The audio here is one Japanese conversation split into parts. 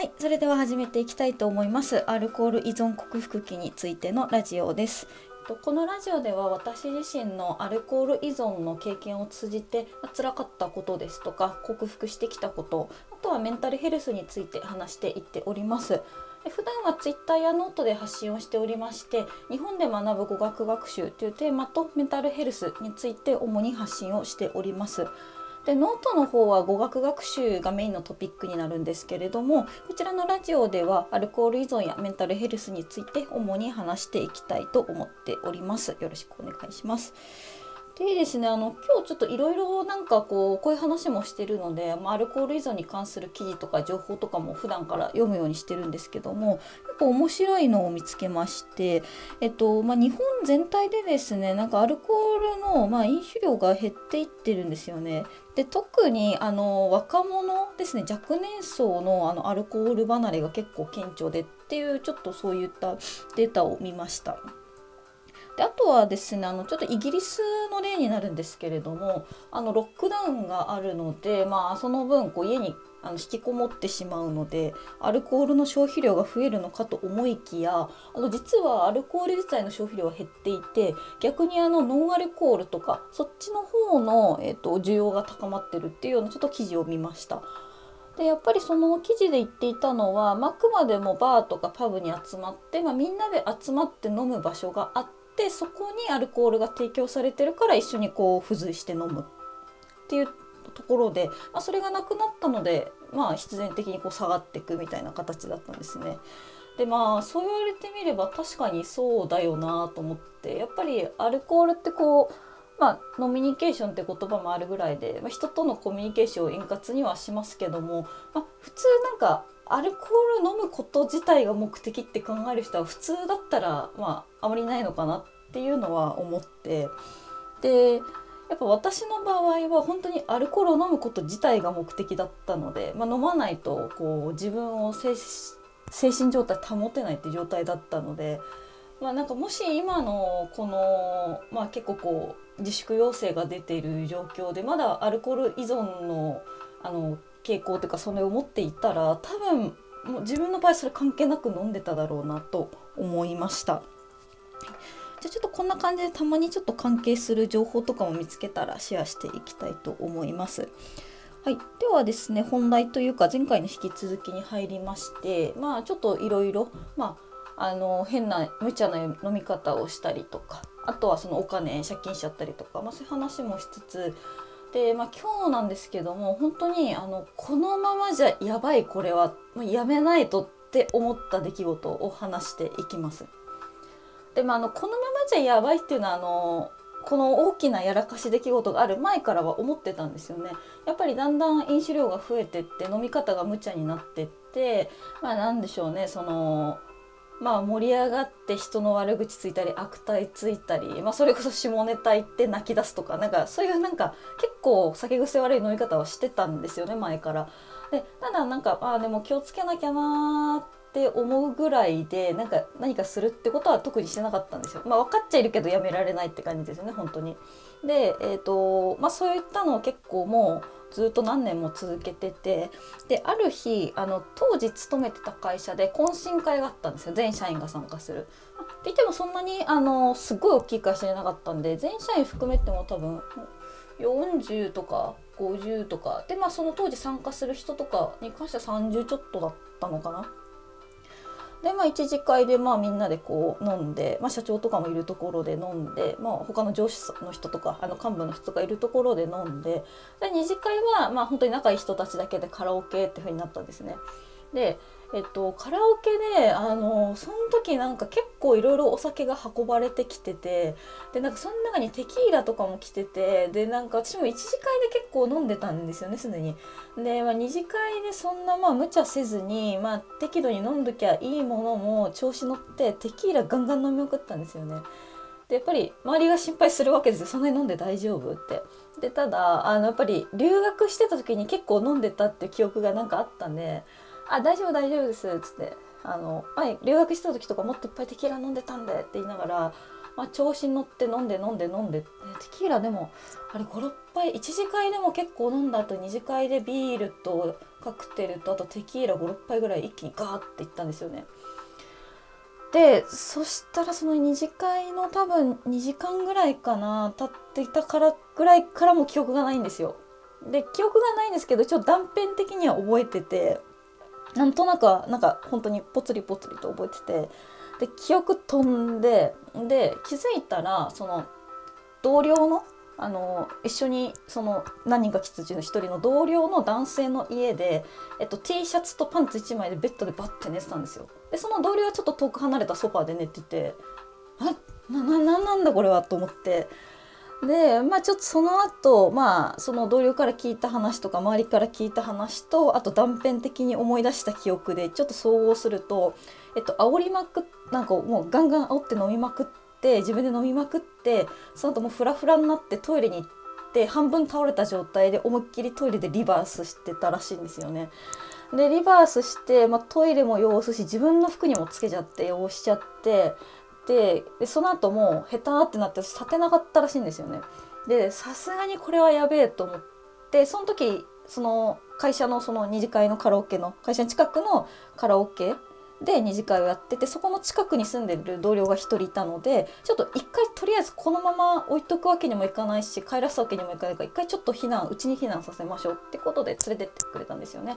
はい、それでは始めていきたいと思います。アルコール依存克服記についてのラジオです。とこのラジオでは私自身のアルコール依存の経験を通じてまあ辛かったことですとか克服してきたことあとはメンタルヘルスについて話していっております普段はツイッターやノートで発信をしておりまして日本で学ぶ語学学習というテーマとメンタルヘルスについて主に発信をしておりますでノートの方は語学学習がメインのトピックになるんですけれどもこちらのラジオではアルコール依存やメンタルヘルスについて主に話していきたいと思っております。よろしくお願いします。でですねあの今日ちょっといろいろなんかこうこういう話もしてるので、まあ、アルコール依存に関する記事とか情報とかも普段から読むようにしてるんですけども結構面白いのを見つけまして、えっとまあ、日本全体でですねなんかアルコールの、まあ、飲酒量が減っていってるんですよね。で特にあの若者ですね若年層のあのアルコール離れが結構顕著でっていうちょっとそういったデータを見ました。であとはですねあのちょっとイギリスの例になるんですけれどもあのロックダウンがあるので、まあ、その分こう家にあの引きこもってしまうのでアルコールの消費量が増えるのかと思いきやあの実はアルコール自体の消費量は減っていて逆にあのノンアルコールとかそっちの方の、えー、と需要が高まってるっていうようなちょっと記事を見ました。でやっぱりその記事で言っていたのは、まあ、あくまでもバーとかパブに集まって、まあ、みんなで集まって飲む場所があってそこにアルコールが提供されてるから一緒にこう付随して飲むっていうところで、まあ、それがなくなったので、まあ、必然的にこう下がっていくみたいな形だったんですね。でまあそう言われてみれば確かにそうだよなと思ってやっぱりアルコールってこうまあ、ノミニケーションって言葉もあるぐらいで、まあ、人とのコミュニケーションを円滑にはしますけども、まあ、普通なんかアルコール飲むこと自体が目的って考える人は普通だったら、まあ、あまりないのかなっていうのは思ってでやっぱ私の場合は本当にアルコールを飲むこと自体が目的だったので、まあ、飲まないとこう自分を精神状態保てないって状態だったので。まあ、なんかもし今のこの、まあ、結構こう自粛要請が出ている状況でまだアルコール依存のあの傾向というかそれを持っていたら多分もう自分の場合それ関係なく飲んでただろうなと思いました。じゃあちょっとこんな感じでたまにちょっと関係する情報とかも見つけたらシェアしていきたいと思います。はい、ではですね本題というか前回の引き続きに入りましてまあちょっといろいろまああの変な無茶な飲み方をしたりとかあとはそのお金借金しちゃったりとか、まあ、そういう話もしつつで、まあ、今日なんですけども本当にあのこのままじゃやばいこれはもうやめないとって思った出来事を話していきます。でまあ、あのこのままじゃやばいっていうのはあのこの大きなやらかし出来事がある前からは思ってたんですよね。やっぱりだんだん飲酒量が増えてって飲み方が無茶になってってまあなんでしょうねそのまあ盛り上がって人の悪口ついたり悪態ついたり、まあ、それこそ下ネタ言って泣き出すとかなんかそういうなんか結構酒癖悪い飲み方はしてたんですよね前から。でただなんかああでも気をつけなきゃなって思うぐらいでなんか何かするってことは特にしてなかったんですよ。まあ、分かっちゃいるけどやめられないって感じですよね本当に。で、えーとまあ、そういったのを結構もうずっと何年も続けててである日あの当時勤めてた会社で懇親会があったんですよ全社員が参加する。って言ってもそんなにあのすごい大きい会社じゃなかったんで全社員含めても多分40とか50とかでまあその当時参加する人とかに関しては30ちょっとだったのかな。でまあ一次会でまあみんなでこう飲んで、まあ、社長とかもいるところで飲んで、まあ、他の上司の人とかあの幹部の人がいるところで飲んでで二次会はまあ本当に仲いい人たちだけでカラオケっていうふうになったんですね。でえっと、カラオケであのその時なんか結構いろいろお酒が運ばれてきててでなんかその中にテキーラとかも来ててでなんか私も1次会で結構飲んでたんですよねすでに。で、まあ、2次会でそんなまあ無茶せずに、まあ、適度に飲んどきゃいいものも調子乗ってテキーラガンガン飲み送ったんですよね。でやっぱり周りが心配するわけですよそんなに飲んで大丈夫って。でただあのやっぱり留学してた時に結構飲んでたっていう記憶がなんかあったんであ大丈夫大丈夫ですっつってあの前留学した時とかもっといっぱいテキーラ飲んでたんでって言いながらまあ、調子に乗って飲んで飲んで飲んでテキーラでもあれ56杯1次会でも結構飲んだ後2次会でビールとカクテルとあとテキーラ56杯ぐらい一気にガーっていったんですよね。でそしたらその2次会の多分2時間ぐらいかな経っていたからぐらいからも記憶がないんですよ。で記憶がないんですけどちょっと断片的には覚えててなんとなくはなんか本当にポツリポツリと覚えててで記憶飛んでで気づいたらその同僚のあの一緒にその何人か来たうちの1人の同僚の男性の家で、えっと、T シャツとパンツ1枚でベッドでバッて寝てたんですよ。でその同僚はちょっと遠く離れたソファーで寝てて「あななななんだこれは」と思ってでまあちょっとその後まあその同僚から聞いた話とか周りから聞いた話とあと断片的に思い出した記憶でちょっと総合するとえっと煽りまくなんかもうガンガン煽って飲みまくって自分で飲みまくってその後もうフラフラになってトイレに行って半分倒れた状態で思いっきりトイレでリバースしてたらしいんですよね。でリバースして、まあ、トイレも汚すし自分の服にもつけちゃって汚しちゃってでその後もう下手ってなって立てなかったらしいんですよね。でさすがにこれはやべえと思ってその時その会社のその二次会のカラオケの会社の近くのカラオケで二次会をやっててそこの近くに住んでる同僚が1人いたのでちょっと一回とりあえずこのまま置いとくわけにもいかないし帰らすわけにもいかないから一回ちょっと避難うちに避難させましょうってことで連れてってくれたんですよね。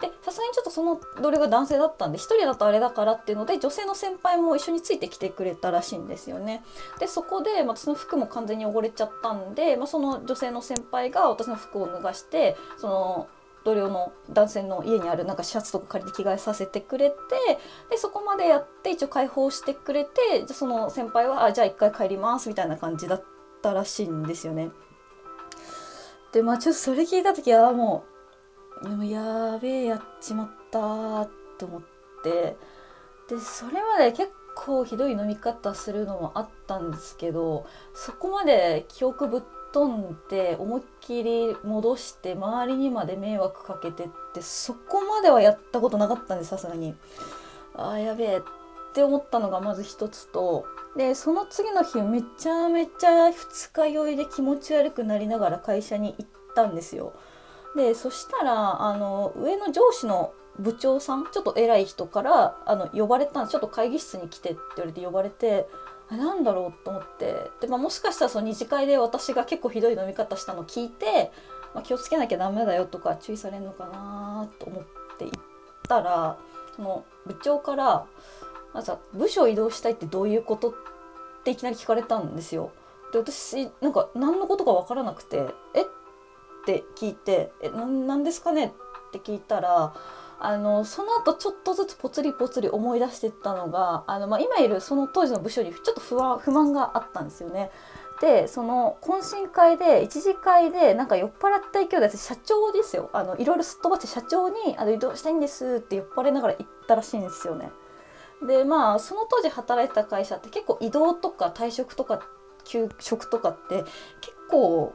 でさすがにちょっとその同僚が男性だったんで1人だとあれだからっていうので女性の先輩も一緒についてきてくれたらしいんですよね。でそこで、私の服も完全に汚れちゃったんで、まあ、その女性の先輩が私の服を脱がしてその同僚の男性の家にあるなんかシャツとか借りて着替えさせてくれてでそこまでやって一応解放してくれてじゃその先輩はあじゃあ一回帰りますみたいな感じだったらしいんですよね。でまあちょっとそれ聞いた時はもうでもやべえやっちまったと思ってでそれまで結構ひどい飲み方するのもあったんですけどそこまで記憶ぶっ飛んで思いっきり戻して周りにまで迷惑かけてってそこまではやったことなかったんですさすがに。あーやべえって思ったのがまず一つとでその次の日めちゃめちゃ二日酔いで気持ち悪くなりながら会社に行ったんですよ。でそしたらあの上の上司の部長さんちょっと偉い人からあの呼ばれたちょっと会議室に来てって言われて呼ばれてなんだろうと思ってで、まあ、もしかしたらその二次会で私が結構ひどい飲み方したの聞いて、まあ、気をつけなきゃダメだよとか注意されるのかなと思って行ったらその部長から「まさ部署移動したいってどういうこと?」っていきなり聞かれたんですよ。で私なんか何のことか分からなくて「え？っ?」って聞いて「え何ですかね?」って聞いたらあのその後ちょっとずつポツリポツリ思い出してったのがあの、まあ、今いるその当時の部署にちょっと不安不満があったんですよね。でその懇親会で一次会でなんか酔っ払った勢いで社長ですよあのいろいろすっ飛ばして社長にあの移動したいんですって酔っ払いながら行ったらしいんですよね。でまあその当時働いてた会社って結構移動とか退職とか休職とかって結構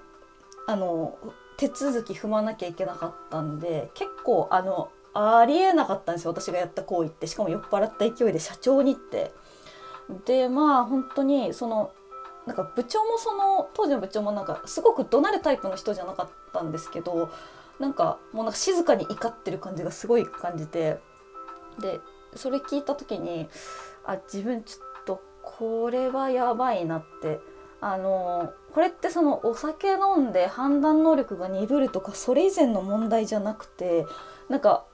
あの手続き踏まなきゃいけなかったんで結構あのありえなかったんですよ私がやった行為って。しかも酔っ払った勢いで社長にって。でまあ本当にそのなんか部長もその当時の部長もなんかすごく怒鳴るタイプの人じゃなかったんですけどなんかもうなんか静かに怒ってる感じがすごい感じて。でそれ聞いた時にあ自分ちょっとこれはやばいなってあのこれってそのお酒飲んで判断能力が鈍るとかそれ以前の問題じゃなくてなんか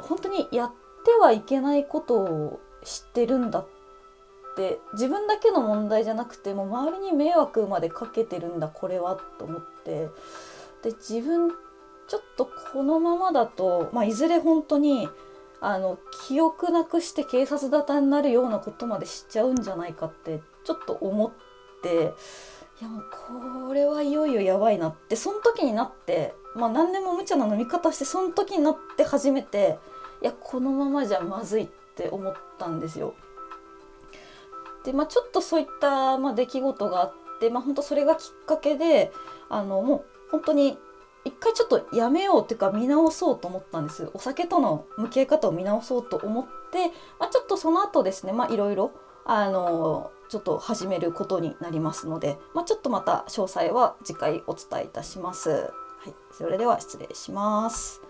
本当にやってはいけないことを知ってるんだって自分だけの問題じゃなくても周りに迷惑までかけてるんだこれはと思ってで自分ちょっとこのままだと、まあ、いずれ本当にあの記憶なくして警察沙汰になるようなことまでしちゃうんじゃないかってちょっと思ってっていやもうこれはいよいよやばいなってその時になってまあ何でも無茶な飲み方してその時になって初めていやこのままじゃまずいって思ったんですよ。でまあちょっとそういった、まあ、出来事があってまあ本当それがきっかけであのもう本当に一回ちょっとやめようっていうか見直そうと思ったんですお酒との向き合い方を見直そうと思って、まあ、ちょっとその後ですねまあいろいろあのちょっと始めることになりますので、まあ、ちょっとまた詳細は次回お伝えいたします。はい、それでは失礼します。